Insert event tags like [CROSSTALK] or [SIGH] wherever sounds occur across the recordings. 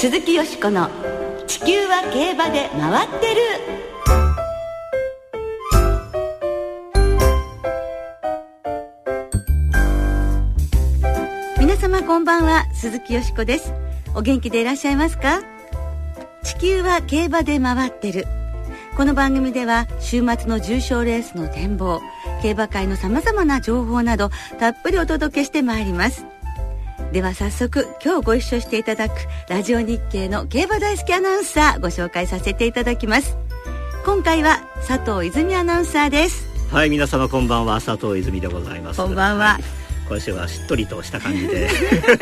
鈴木よしこの「地球は競馬で回ってる」皆様こんばんは鈴木よしこです。お元気でいらっしゃいますか？地球は競馬で回ってる。この番組では週末の重賞レースの展望競馬界のさまざまな情報などたっぷりお届けしてまいります。では早速今日ご一緒していただくラジオ日経の競馬大好きアナウンサーご紹介させていただきます。今回は佐藤泉アナウンサーです。はい皆様こんばんは。佐藤泉でございます。こんばんは、はい。今週はしっとりとした感じで。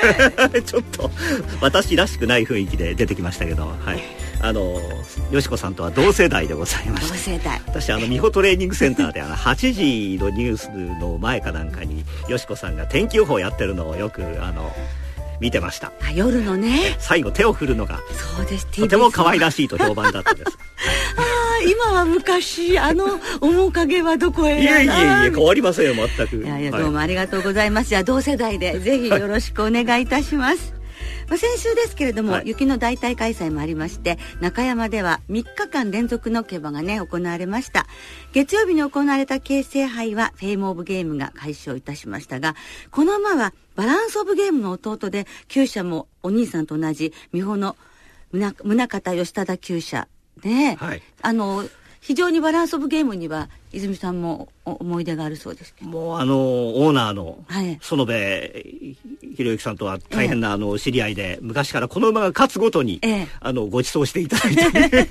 [LAUGHS] ちょっと私らしくない雰囲気で出てきましたけどはいあのよしこさんとは同世代でございまし同世代。私あの美穂トレーニングセンターであの8時のニュースの前かなんかによしこさんが天気予報やってるのをよくあの見てました。あ夜のね。最後手を振るのがそうです。とても可愛らしいと評判だったんです。[LAUGHS] ああ今は昔あの面影はどこへ？いえいえいえ変わりませんよ全く。いやいやどうもありがとうございます、はい、じゃあ同世代でぜひよろしくお願いいたします、まあ、先週ですけれども、はい、雪の大体開催もありまして中山では3日間連続の競馬がね行われました。月曜日に行われた京成杯はフェイムオブゲームが開始をいたしましたがこの馬はバランスオブゲームの弟で厩舎もお兄さんと同じ美穂の宗像義忠厩舎で、はい、あの非常にバランスオブゲームには泉さんも思い出があるそうですもうあのオーナーの園部博之さんとは大変な、あの知り合いで昔からこの馬が勝つごとに、ええ、あのご馳走していただいて [LAUGHS]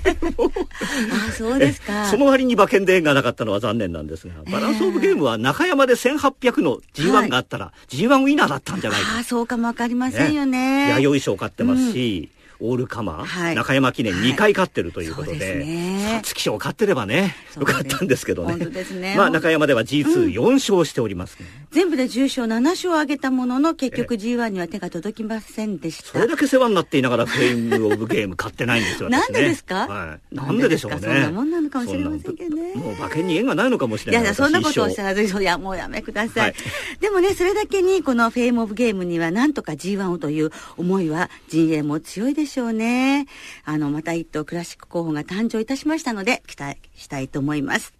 あそうですか。その割に馬券で縁がなかったのは残念なんですがバランスオブゲームは中山で1800の G1 があったら、はい、G1 ウィナーだったんじゃないか。あそうかもわかりませんよね。弥生賞買ってますし、うんオールカマー、はい、中山記念2回勝ってるということで、皐月賞勝ってればねよかったんですけどね。ね。まあ中山では G24、うん、勝しております、ね、全部で重賞7勝を挙げたものの結局 G1 には手が届きませんでした。それだけ世話になっていながらフェイム・オブ・ゲーム買ってないんですよ、ね、なんでですか、はい、なんででしょうね。そんなもんなのかもしれませんけどね。もう馬券に縁がないのかもしれないいやそんなことをおっしゃらずいやもうやめください、はい、でもねそれだけにこのフェイム・オブ・ゲームにはなんとか G1 をという思いは陣営も強いでしょうね。あの、また一頭クラシック候補が誕生いたしましたので、期待したいと思います。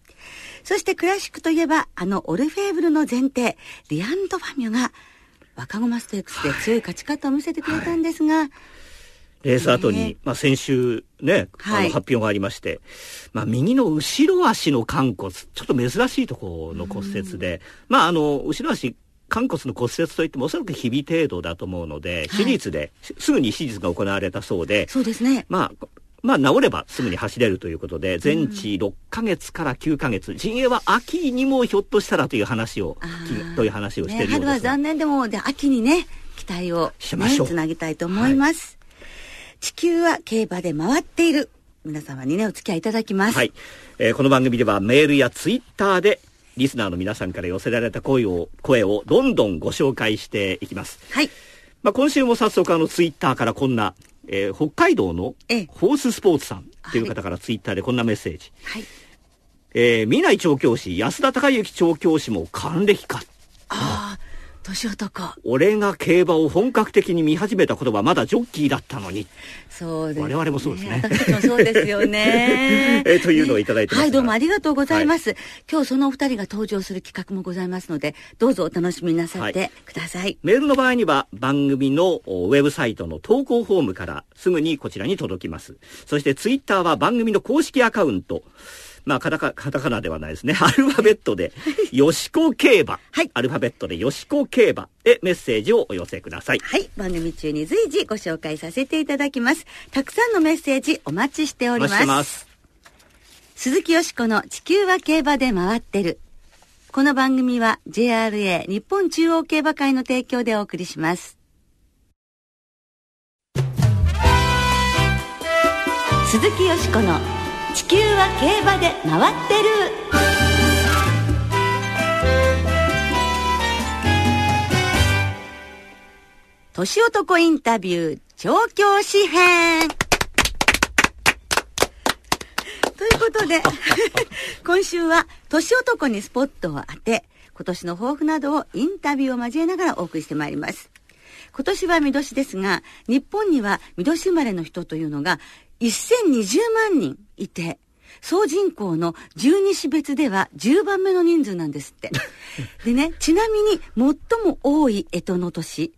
そしてクラシックといえば、あのオルフェーブルの前提、リアンド・ファミュが、若駒ステークスで強い勝ち方を見せてくれたんですが、はい。はいレース後に、まあ、先週ね、あの発表がありまして、まあ、右の後ろ足の肝骨、ちょっと珍しいところの骨折で、まあ、あの、後ろ足肝骨の骨折といってもおそらく日々程度だと思うので、手術で、すぐに手術が行われたそうで、そうですね。まあ、まあ、治ればすぐに走れるということで、全治6か月から9か月、陣営は秋にもひょっとしたらという話を、という話をしているようです、ね、春は残念でも、で、秋にね、期待を、ね、しましょう。つなぎたいと思います、はい。地球は競馬で回っている。皆様にね、お付き合いいただきます。はい。えー、この番組ではメールやツイッターでリスナーの皆さんから寄せられた声を、声をどんどんご紹介していきます。はい。まあ、今週も早速あのツイッターからこんな、えー、北海道のホーススポーツさんという方からツイッターでこんなメッセージ。はい。えー、南調教師、安田孝之調教師も還暦か。ああ。年男。俺が競馬を本格的に見始めたことはまだジョッキーだったのに。そうです、ね、我々もそうですね。私もそうですよね。[LAUGHS] えというのをいただいてはいどうもありがとうございます、はい、今日そのお二人が登場する企画もございますのでどうぞお楽しみなさってください、はい、メールの場合には番組のウェブサイトの投稿フォームからすぐにこちらに届きます。そしてツイッターは番組の公式アカウントまあ、カタカカタカナではないですね。[LAUGHS] アルファベットで、よしこ競馬。はい。アルファベットで、よしこ競馬でメッセージをお寄せください。はい。番組中に随時ご紹介させていただきます。たくさんのメッセージお待ちしております。ます鈴木よしこの地球は競馬で回ってる。この番組は JRA 日本中央競馬会の提供でお送りします。鈴木よしこの地球は競馬で回ってる。年男インタビュー調教師編。ということで [LAUGHS] 今週は年男にスポットを当て今年の抱負などをインタビューを交えながらお送りしてまいります。今年は見年ですが、日本には見年生まれの人というのが1020万人いて、総人口の12市別では10番目の人数なんですって。[LAUGHS] でね、ちなみに最も多い干支の年、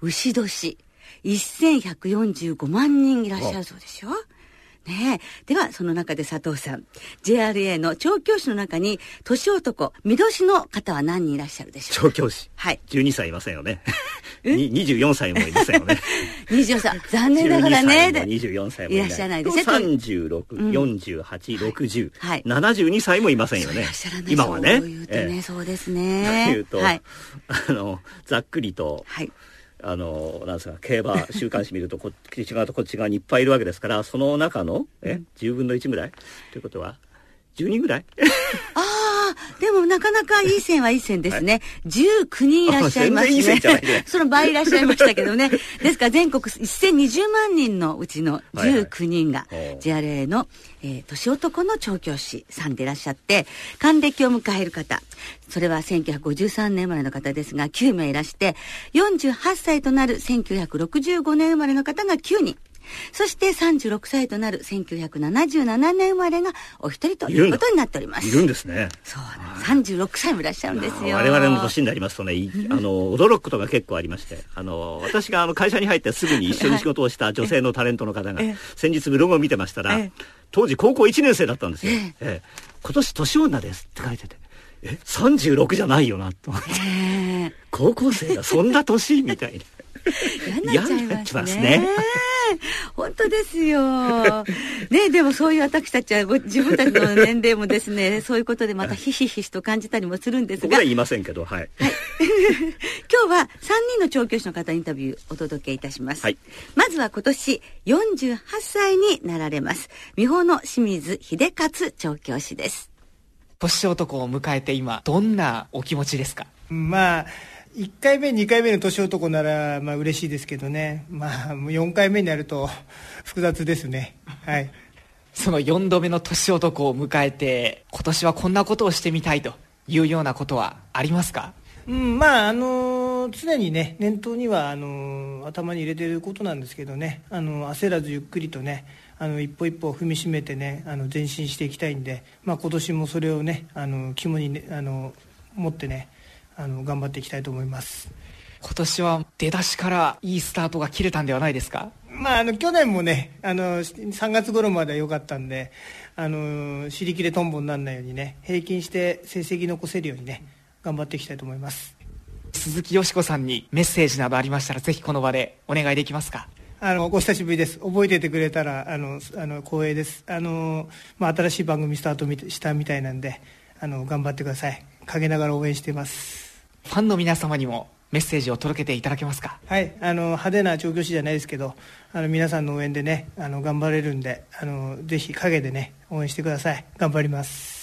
牛年、1145万人いらっしゃるそうですよ。ねでは、その中で佐藤さん、JRA の調教師の中に、年男、見年の方は何人いらっしゃるでしょう調教師。はい。12歳いませんよね。[LAUGHS] 24歳もいませんよね。[LAUGHS] 24歳。残念ながらね。24歳もいらっしゃらないですね。36、48、60、はい、72歳もいませんよね。今はね。そう言うとね、そうですね。というと、はい、あの、ざっくりと、はい。あのなんですか競馬週刊誌見るとこっち側とこっち側にいっぱいいるわけですからその中のえ10分の1ぐらい？ということは10人ぐらい？ああ、でもなかなかいい線はいい線ですね。19人いらっしゃいますね。いいね [LAUGHS] その倍いらっしゃいましたけどね。[LAUGHS] ですから全国1020万人のうちの19人が JRA の、えー、年男の調教師さんでいらっしゃって、還暦を迎える方、それは1953年生まれの方ですが9名いらして、48歳となる1965年生まれの方が9人。そして36歳となる1977年生まれがお一人ということになっております。いるんですね。そうなんです。36歳もいらっしゃるんですよ。我々の年になりますとね、[LAUGHS] あの、驚くことが結構ありまして、あの、私があの会社に入ってすぐに一緒に仕事をした [LAUGHS] 女性のタレントの方が、先日ブログを見てましたら、当時高校1年生だったんですよ。ええ、今年年女ですって書いてて。え36じゃないよなと思って、えー、高校生がそんな年？みたいな嫌になっちゃいますね。本当ですよ。ね、でもそういう私たちは自分たちの年齢もですね、[LAUGHS] そういうことでまたひしひしと感じたりもするんですが。僕は言いませんけど、はい。はい、[LAUGHS] 今日は3人の調教師の方インタビューお届けいたします。はい、まずは今年48歳になられます。美穂の清水秀勝調教師です。年男を迎えて今、どんなお気持ちですか？まあ、1回目、2回目の年男なら、まあ嬉しいですけどね、まあ、4回目になると複雑ですね。はい。[LAUGHS] その4度目の年男を迎えて、今年はこんなことをしてみたいというようなことはありますか？うん、まあ、あのー、常にね、念頭には、あのー、頭に入れてることなんですけどね、あのー、焦らずゆっくりとね、あの一歩一歩踏みしめてね、あの前進していきたいんで、まあ、今年もそれをね、あの肝に、ね、あの持ってね、あの頑張っていきたいと思います。今年は出だしからいいスタートが切れたんではないですか？まあ、あの去年もねあの3月頃までは良かったんであの尻切れトンボにならないようにね平均して成績残せるようにね頑張っていきたいと思います。鈴木よし子さんにメッセージなどありましたらぜひこの場でお願いできますか？あのお久しぶりです。覚えててくれたらあのあの光栄です。あの、まあ、新しい番組スタートしたみたいなんであの頑張ってください。陰ながら応援していますファンの皆様にもメッセージを届けていただけますか？はいあの派手な調教師じゃないですけどあの皆さんの応援でねあの頑張れるんであのぜひ陰でね応援してください。頑張ります。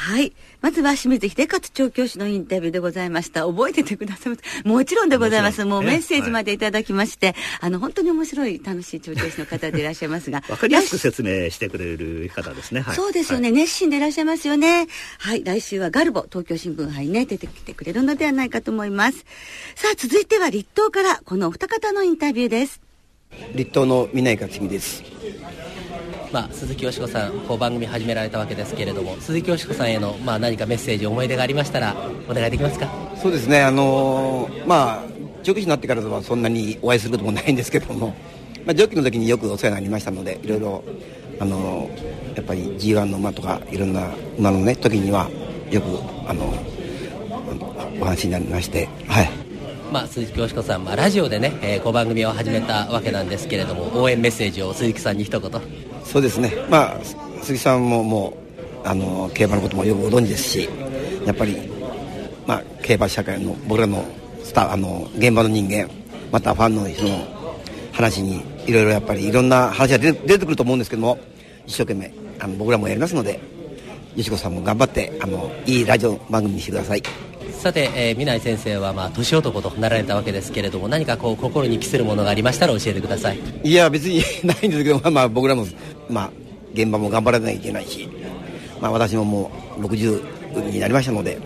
はい。まずは清水秀勝調教師のインタビューでございました。覚えててくださいもちろんでございます。もうメッセージまでいただきまして、はい、あの、本当に面白い、楽しい調教師の方でいらっしゃいますが。[LAUGHS] わかりやすく説明してくれる方ですね。はい、そうですよね、はい、熱心でいらっしゃいますよね。はい。来週はガルボ、東京新聞杯ね、出てきてくれるのではないかと思います。さあ、続いては立東から、このお二方のインタビューです。立東の南克美です。まあ、鈴木よしこさんこう番組始められたわけですけれども鈴木よしこさんへの、まあ、何かメッセージ思い出がありましたらお願いできますか？そうですね。あのー、まあ長期になってからはそんなにお会いすることもないんですけども、まあ、上記の時によくお世話になりましたのでいろいろあのー、やっぱり G1 の馬とかいろんな馬のね時にはよくあのお話になりましてはい。まあ、鈴木よしこさん、まあ、ラジオでね、えー、こう番組を始めたわけなんですけれども応援メッセージを鈴木さんに一言そうですね、まあ、鈴木さんももうあの競馬のこともよくご存知ですしやっぱり、まあ、競馬社会の僕らのスタあの現場の人間またファンの人の話にいろいろやっぱりいろんな話が出てくると思うんですけども一生懸命あの僕らもやりますのでよしこさんも頑張ってあのいいラジオ番組にしてください。さて、えー、南井先生は、まあ、年男となられたわけですけれども何かこう心に期するものがありましたら教えてくださいいや別にないんですけど、まあ、僕らも、まあ、現場も頑張らなきゃいけないし、まあ、私ももう60になりましたので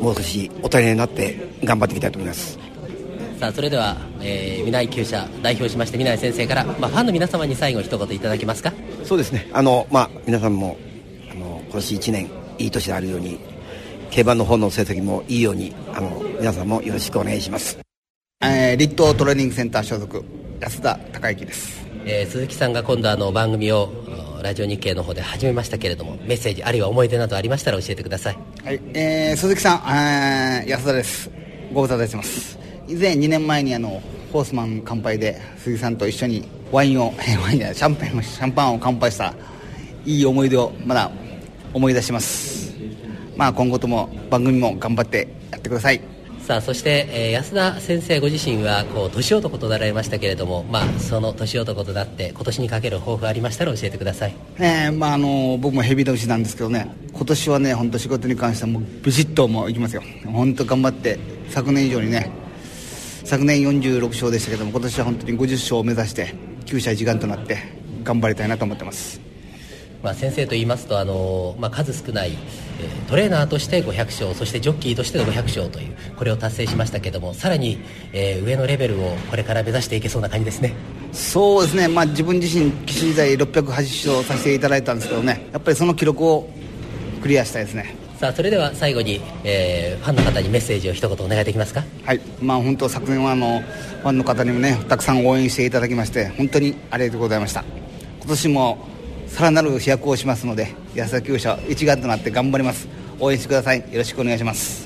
もう少し大人になって頑張っていきたいと思います。さあそれでは、えー、南井厩舎代表しまして南井先生から、まあ、ファンの皆様に最後一言いただけますか？そうですね。あの、まあ、皆さんもあの今年1年いい年であるように競馬の方の成績もいいようにあの皆さんもよろしくお願いします、えー、立東トレーニングセンター所属安田孝之です、えー、鈴木さんが今度あの番組をラジオ日経の方で始めましたけれどもメッセージあるいは思い出などありましたら教えてください。はい、えー、鈴木さん、えー、安田です。ご無沙汰してます。以前2年前にあのホースマン乾杯で鈴木さんと一緒にワインをワインじゃシャンパンシャンパンを乾杯したいい思い出をまだ思い出します。まあ今後とも番組も頑張ってやってください。さあそして、えー、安田先生ご自身はこう年男となられましたけれども、まあ、その年男となって今年にかける抱負ありましたら教えてください、えまあ、あの僕もヘビ年なんですけどね今年はね本当仕事に関してはもうビシッともういきますよ。本当頑張って昨年以上にね昨年46勝でしたけども今年は本当に50勝を目指して9社一丸となって頑張りたいなと思ってます。まあ、先生と言いますとあの、まあ、数少ない、えー、トレーナーとして500勝そしてジョッキーとしての500勝というこれを達成しましたけどもさらに、えー、上のレベルをこれから目指していけそうな感じですね。そうですね、まあ、自分自身騎士時代680勝させていただいたんですけどね。やっぱりその記録をクリアしたいですね。さあそれでは最後に、えー、ファンの方にメッセージを一言お願いできますか？はい。まあ本当昨年はあのファンの方にもねたくさん応援していただきまして本当にありがとうございました。今年もさらなる飛躍をしますので安田厩舎一丸となって頑張ります。応援してください。よろしくお願いします。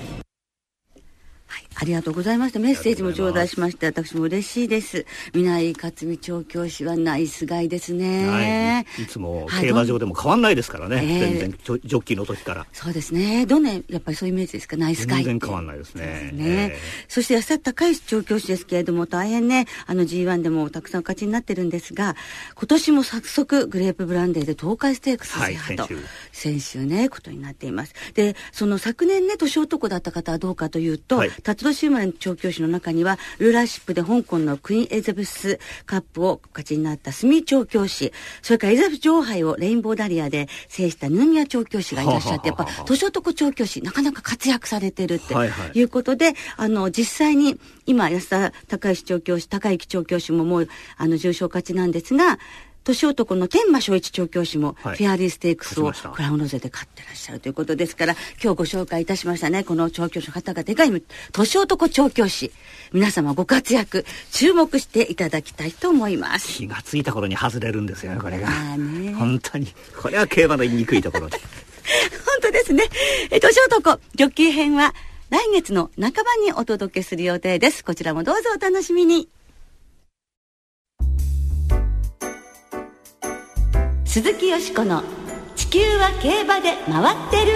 ありがとうございました。メッセージも頂戴しまして、私も嬉しいです。南井克美調教師はナイスガイですね。いつも競馬場でも変わんないですからね。全然ジョッキーの時から。そうですね。どんな、やっぱりそういうイメージですか、ナイスガイ全然変わんないですね。ね、そして安田高石調教師ですけれども、大変ね、あの G1 でもたくさん勝ちになってるんですが、今年も早速グレープブランデーで東海ステークス制覇と、はい、先週ね、ことになっています。で、その昨年ね、年男だった方はどうかというと、はい、辰年生まれの調教師の中には、ルーラーシップで香港のクイーンエリザベスカップを勝ちになったスミ調教師、それからエリザベス女王杯をレインボーダリアで制したヌーミヤ調教師がいらっしゃって、やっぱ年男調教師、なかなか活躍されてるっていうことで、はいはい、あの、実際に今、安田高石調教師、高之調教師ももう、あの、重賞勝ちなんですが、年男の天馬正一調教師も、フェアリーステークスをクラウンロゼで勝ってらっしゃるということですから、今日ご紹介いたしましたね、この調教師の方がでかい、年男調教師。皆様ご活躍、注目していただきたいと思います。気がついた頃に外れるんですよね、これが。ね、本当に。これは競馬の言いにくいところで。[LAUGHS] 本当ですね。え、年男、ジョッキー編は、来月の半ばにお届けする予定です。こちらもどうぞお楽しみに。鈴木よしこの「地球は競馬で回ってる」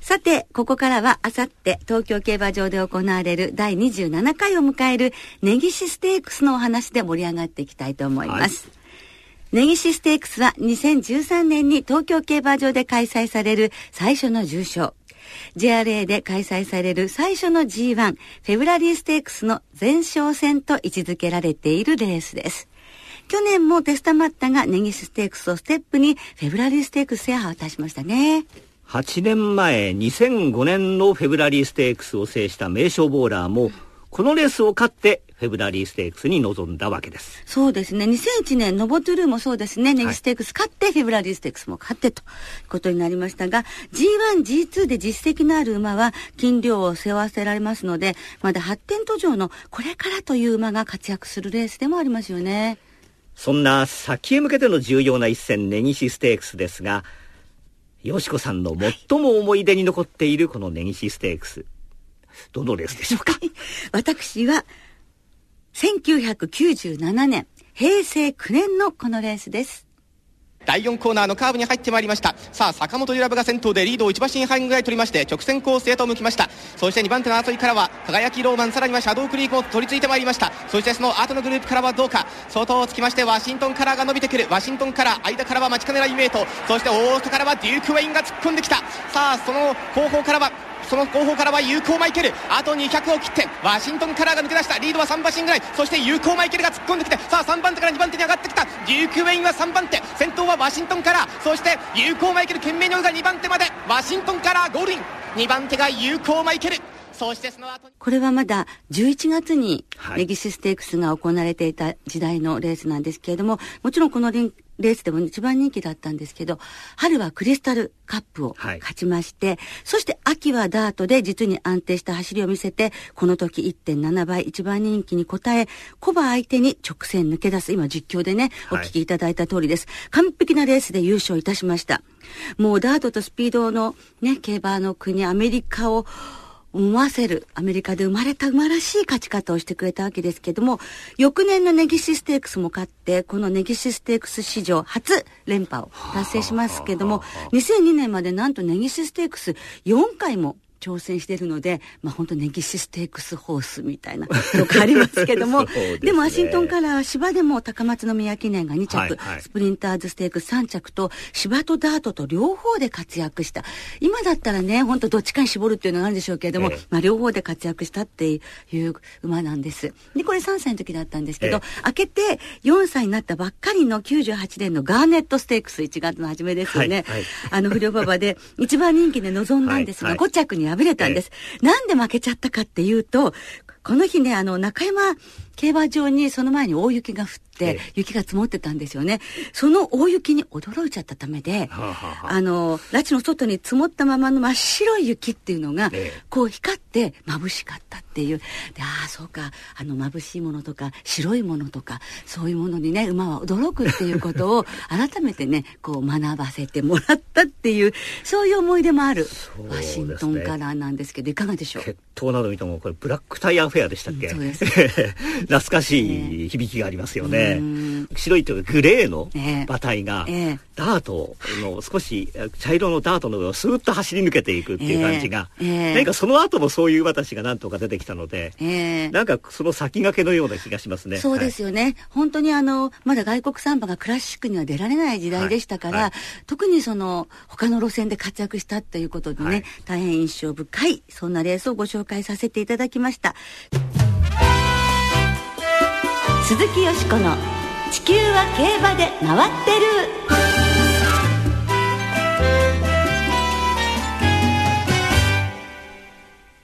さて、ここからはあさって東京競馬場で行われる第27回を迎える根岸ステークスのお話で盛り上がっていきたいと思います。はい、根岸ステークスは2013年に東京競馬場で開催される最初の重賞。JRA で開催される最初の G1 フェブラリーステークスの前哨戦と位置づけられているレースです。去年もテスタマッタがネギスステークスをステップにフェブラリーステークス制覇を果たしましたね。8年前2005年のフェブラリーステークスを制した名勝ボーラーもこのレースを勝ってフェブラリーステークスに臨んだわけです。そうですね。2001年、ノボトゥルーもそうですね。ネギステークス勝って、フェブラリーステークスも勝ってということになりましたが、G1、G2 で実績のある馬は、金量を背負わせられますので、まだ発展途上のこれからという馬が活躍するレースでもありますよね。そんな先へ向けての重要な一戦、ネギシステークスですが、よしこさんの最も思い出に残っているこのネギシステークス。どのレースでしょうか？私は、1997年、平成9年のこのレースです。第4コーナーのカーブに入ってまいりました。さあ坂本ラブが先頭でリードを1馬身半ぐらい取りまして直線コースへと向きました。そして2番手の争いからは輝きローマンさらにはシャドウクリークも取り付いてまいりました。そしてその後のグループからはどうか。外をつきましてワシントンカラーが伸びてくる。ワシントンカラー間からは待ちかねないメイト。そしてオーストからはデューク・ウェインが突っ込んできた。さあその後方からはその後方からはユウコーマイケル。あと200を切ってワシントンカラーが抜け出した。リードは3馬身ぐらい。そしてユウコーマイケルが突っ込んできてさあ3番手から2番手に上がってきた。デューク・ウェインは3番手。先頭はワシントンカラー。そしてユウコーマイケル懸命に追うが2番手まで。ワシントンカラーゴールイン。2番手がユウコーマイケル。そしてその後これはまだ11月に根岸ステークスが行われていた時代のレースなんですけれども、もちろんこのレースでも一番人気だったんですけど、春はクリスタルカップを勝ちまして、はい、そして秋はダートで実に安定した走りを見せて、この時1.7倍一番人気に応え、コバ相手に直線抜け出す、今実況でね、お聞きいただいた通りです。はい、完璧なレースで優勝いたしました。もうダートとスピードのね、競馬の国アメリカを思わせるアメリカで生まれた馬らしい勝ち方をしてくれたわけですけども、翌年のネギシステークスも勝って、このネギシステークス史上初連覇を達成しますけども、2002年までなんとネギシステークス4回も挑戦しているので、まあ本当ネギシステークスホースみたいな [LAUGHS] とがありますけども、でね、でもワシントンから芝でも高松宮記念が2着、はいはい、スプリンターズステークス3着と、芝とダートと両方で活躍した。今だったらね、本当どっちかに絞るっていうのがあるんでしょうけれども、ええ、まあ両方で活躍したっていう馬なんです。で、これ3歳の時だったんですけど、え、開けて4歳になったばっかりの98年のガーネットステークス1月の初めですよね。はいはい、あの不良馬場で一番人気で臨んだんですが、はいはい、5着に敗れたんです。なんで負けちゃったかっていうと、この日ね、あの、中山競馬場にその前に大雪が降って、雪が積もってたんですよね。その大雪に驚いちゃったためで、あの、拉致の外に積もったままの真っ白い雪っていうのが、こう光って眩しかったっていう。で、ああ、そうか、あの眩しいものとか、白いものとか、そういうものにね、馬は驚くっていうことを [LAUGHS] 改めてね、こう学ばせてもらったっていう、そういう思い出もある、ワシントンカラーなんですけど、いかがでしょう？決闘など見ても、これブラックタイヤフェアでしたっけ、そうです。[LAUGHS] 懐かしい響きがありますよね。白いというかグレーの馬体が、ダートの少し茶色のダートの上をスーッと走り抜けていくっていう感じが、何かその後もそういう馬たちが何とか出てきたので、なんかその先駆けのような気がしますね。そうですよね。はい、本当にあの、まだ外国産馬がクラシックには出られない時代でしたから、はい。はい、特にその他の路線で活躍したということでね、大変印象深い、そんなレースをご紹介させていただきました。鈴木よしこの「地球は競馬で回ってる」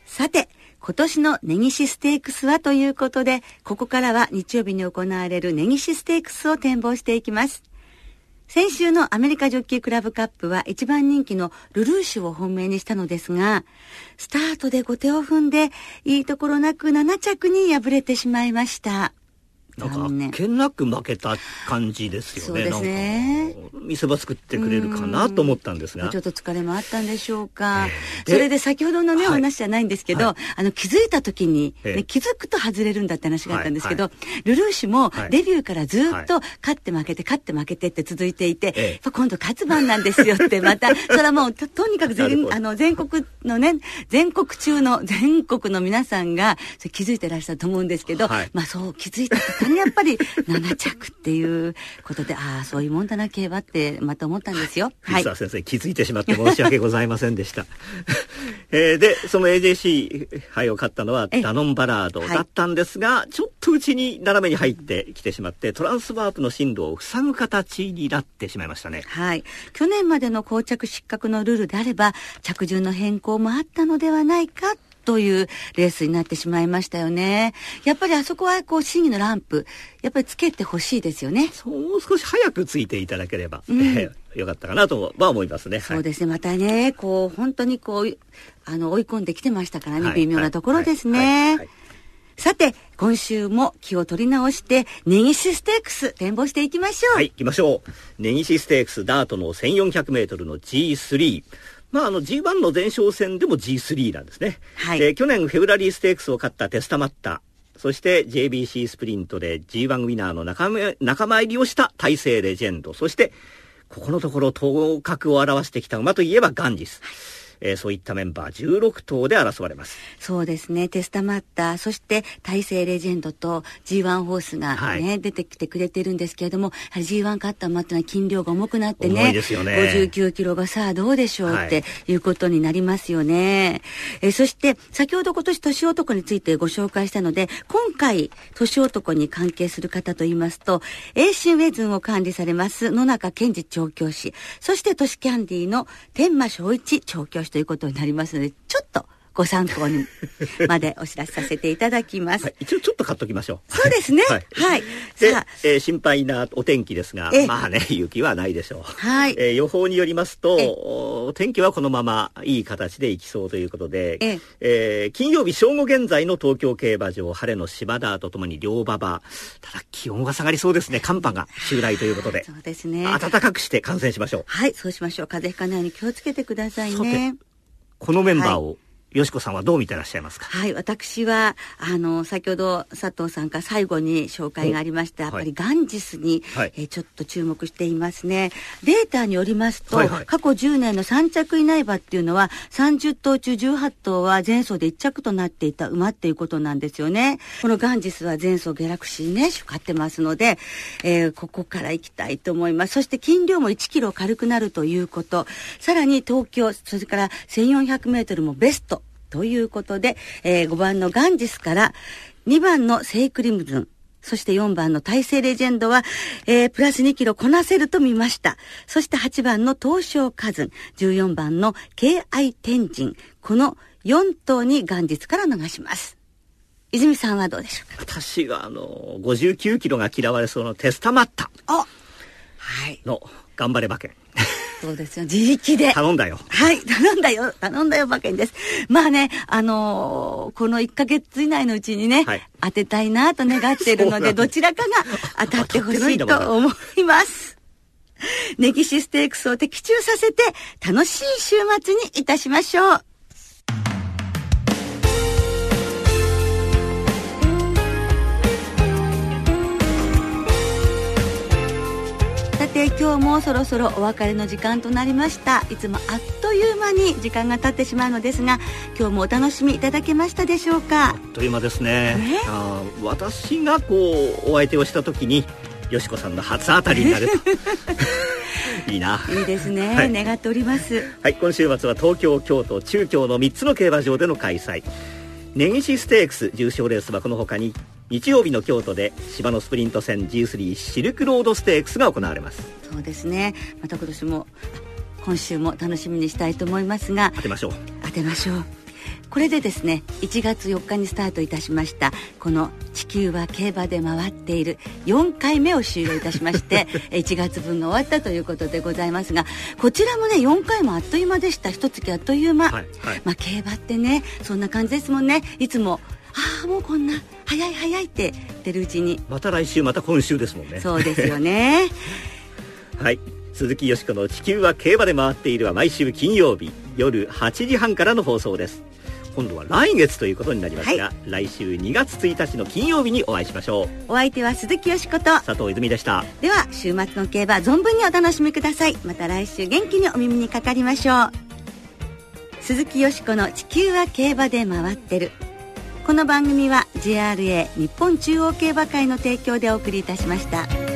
さて今年の根岸ステークスはということでここからは日曜日に行われる根岸ステークスを展望していきます先週のアメリカジョッキークラブカップは一番人気のルルーシュを本命にしたのですが、スタートで後手を踏んで、いいところなく7着に敗れてしまいました。なんか、けなく負けた感じですよね。そうですね。見せ場作ってくれるかなと思ったんですが。ちょっと疲れもあったんでしょうか。えー、それで先ほどのね、お話じゃないんですけど、はい、あの、気づいた時に、ね、えー、気づくと外れるんだって話があったんですけど、ルルーシュもデビューからずっと勝って負けて、勝って負けてって続いていて、えー、今度勝つ番なんですよって、[LAUGHS] また、それはもうと、とにかく全、あの、全国のね、全国中の、全国の皆さんが、気づいてらっしゃると思うんですけど、まあそう気づいた途端にやっぱり、7着っていうことで、ああ、そういうもんだな、競馬ってまた思ったんですよ。はい。先生、気づいてしまって申し訳ございませんでした。[LAUGHS] えー、で、その AJC 杯を勝ったのはダノンバラードだったんですが、はい、ちょっとうちに斜めに入ってきてしまって、トランスワープの進路を塞ぐ形になってしまいましたね。はい。去年までの膠着失格のルールであれば、着順の変更もあったのではないかというレースになってしまいましたよね。やっぱりあそこはこう審議のランプ、やっぱりつけてほしいですよね。もう少し早くついていただければ、うん、えー、よかったかなとは思いますね。そうですね。またね、こう、本当にこう、あの、追い込んできてましたからね、はい、微妙なところですね。はいさて、今週も気を取り直して、根岸ステークス、展望していきましょう。はい、行きましょう。根岸ステークス、ダートの1400メートルの G3。まあ、あの G1 の前哨戦でも G3 なんですね。はい、で去年フェブラリーステークスを勝ったテスタマッタそして JBC スプリントで G1 ウィナーの仲間仲間入りをした大勢レジェンドそしてここのところ頭角を表してきた馬といえばガンジス。はいえー、そういったメンバー16頭で争われます。そうですね。テスタマッタそして大勢レジェンドと G1 ホースがね、はい、出てきてくれてるんですけれどもやはり G1 勝った馬っていうのは斤量が重くなってね重いですよね。59キロがさあどうでしょう、はい、ってい。うことになりますよね、えー、そして先ほど今年年男についてご紹介したので今回年男に関係する方といいますと英進ウェズンを管理されます野中健二調教師。そして都市キャンディーの天満正一調教師ということになりますのでちょっとご参考にまでお知らせさせていただきます。はい、一応ちょっと買っときましょう。そうですね。[LAUGHS] はい。はい、で、えー、心配なお天気ですが、まあね、[LAUGHS] 雪はないでしょう。はい。えー、予報によりますと、天気はこのままいい形でいきそうということで、ええー、金曜日正午現在の東京競馬場、晴れの芝田とともに両馬場、ただ気温が下がりそうですね。寒波が襲来ということで。[SIGHS] そうですね。暖かくして観戦しましょう。はい、そうしましょう。風邪ひかないように気をつけてくださいね。このメンバーを、はいよしこさんはどう見てらっしゃいますか？はい私はあの先ほど佐藤さんから最後に紹介がありましたやっぱりガンジスに、はい、えー、ちょっと注目していますね。データによりますと、はいはい、過去10年の3着以内馬っていうのは30頭中18頭は前走で1着となっていた馬っていうことなんですよね。このガンジスは前走ギャラクシーね勝ってますので、えー、ここから行きたいと思います。そして斤量も1キロ軽くなるということ。さらに東京それから1400メートルもベストということで、えー、5番のガンジスから2番のセイクリムズン、そして4番の大勢レジェンドは、えー、プラス2キロこなせると見ました。そして8番の東証カズン、14番の敬愛天神、この4頭に元日から流します。泉さんはどうでしょうか？私はあの、59キロが嫌われそうなテスタマッタ。はい。の、頑張れ馬券。そうですよ。自力で。頼んだよ。はい。頼んだよ。頼んだよ馬券です。まあね、あのー、この1ヶ月以内のうちにね、はい、当てたいなと願っているので、どちらかが当たってほしいと思います。ネギシステークスを的中させて、楽しい週末にいたしましょう。もそろそろお別れの時間となりました。いつもあっという間に時間が経ってしまうのですが今日もお楽しみいただけましたでしょうか？あっという間ですね。あ私がこうお相手をした時によしこさんの初当たりになると。[LAUGHS] いいな。いいですね、はい、願っております。はい、今週末は東京、京都、中京の3つの競馬場での開催。根岸ステークス重賞レースはこの他に日曜日の京都で芝のスプリント戦 G3 シルクロードステークスが行われます。そうですね。また今年も今週も楽しみにしたいと思いますが。当てましょう。当てましょうこれでですね1月4日にスタートいたしましたこの「地球は競馬で回っている」4回目を終了いたしまして [LAUGHS] 1月分が終わったということでございますがこちらもね4回もあっという間でした。一月あっという間、はいはい、まあ、競馬ってねそんな感じですもんね。いつもああもうこんな早い早いって出るうちに。また来週また今週ですもんね。そうですよね。[LAUGHS] はい。鈴木よしこの「地球は競馬で回っている」は毎週金曜日夜8時半からの放送です今度は来月ということになりますが、はい、来週2月1日の金曜日にお会いしましょう。お相手は鈴木よしこと。佐藤泉でした。では週末の競馬存分にお楽しみください。また来週元気にお耳にかかりましょう。鈴木よしこの地球は競馬で回ってる。この番組は JRA 日本中央競馬会の提供でお送りいたしました。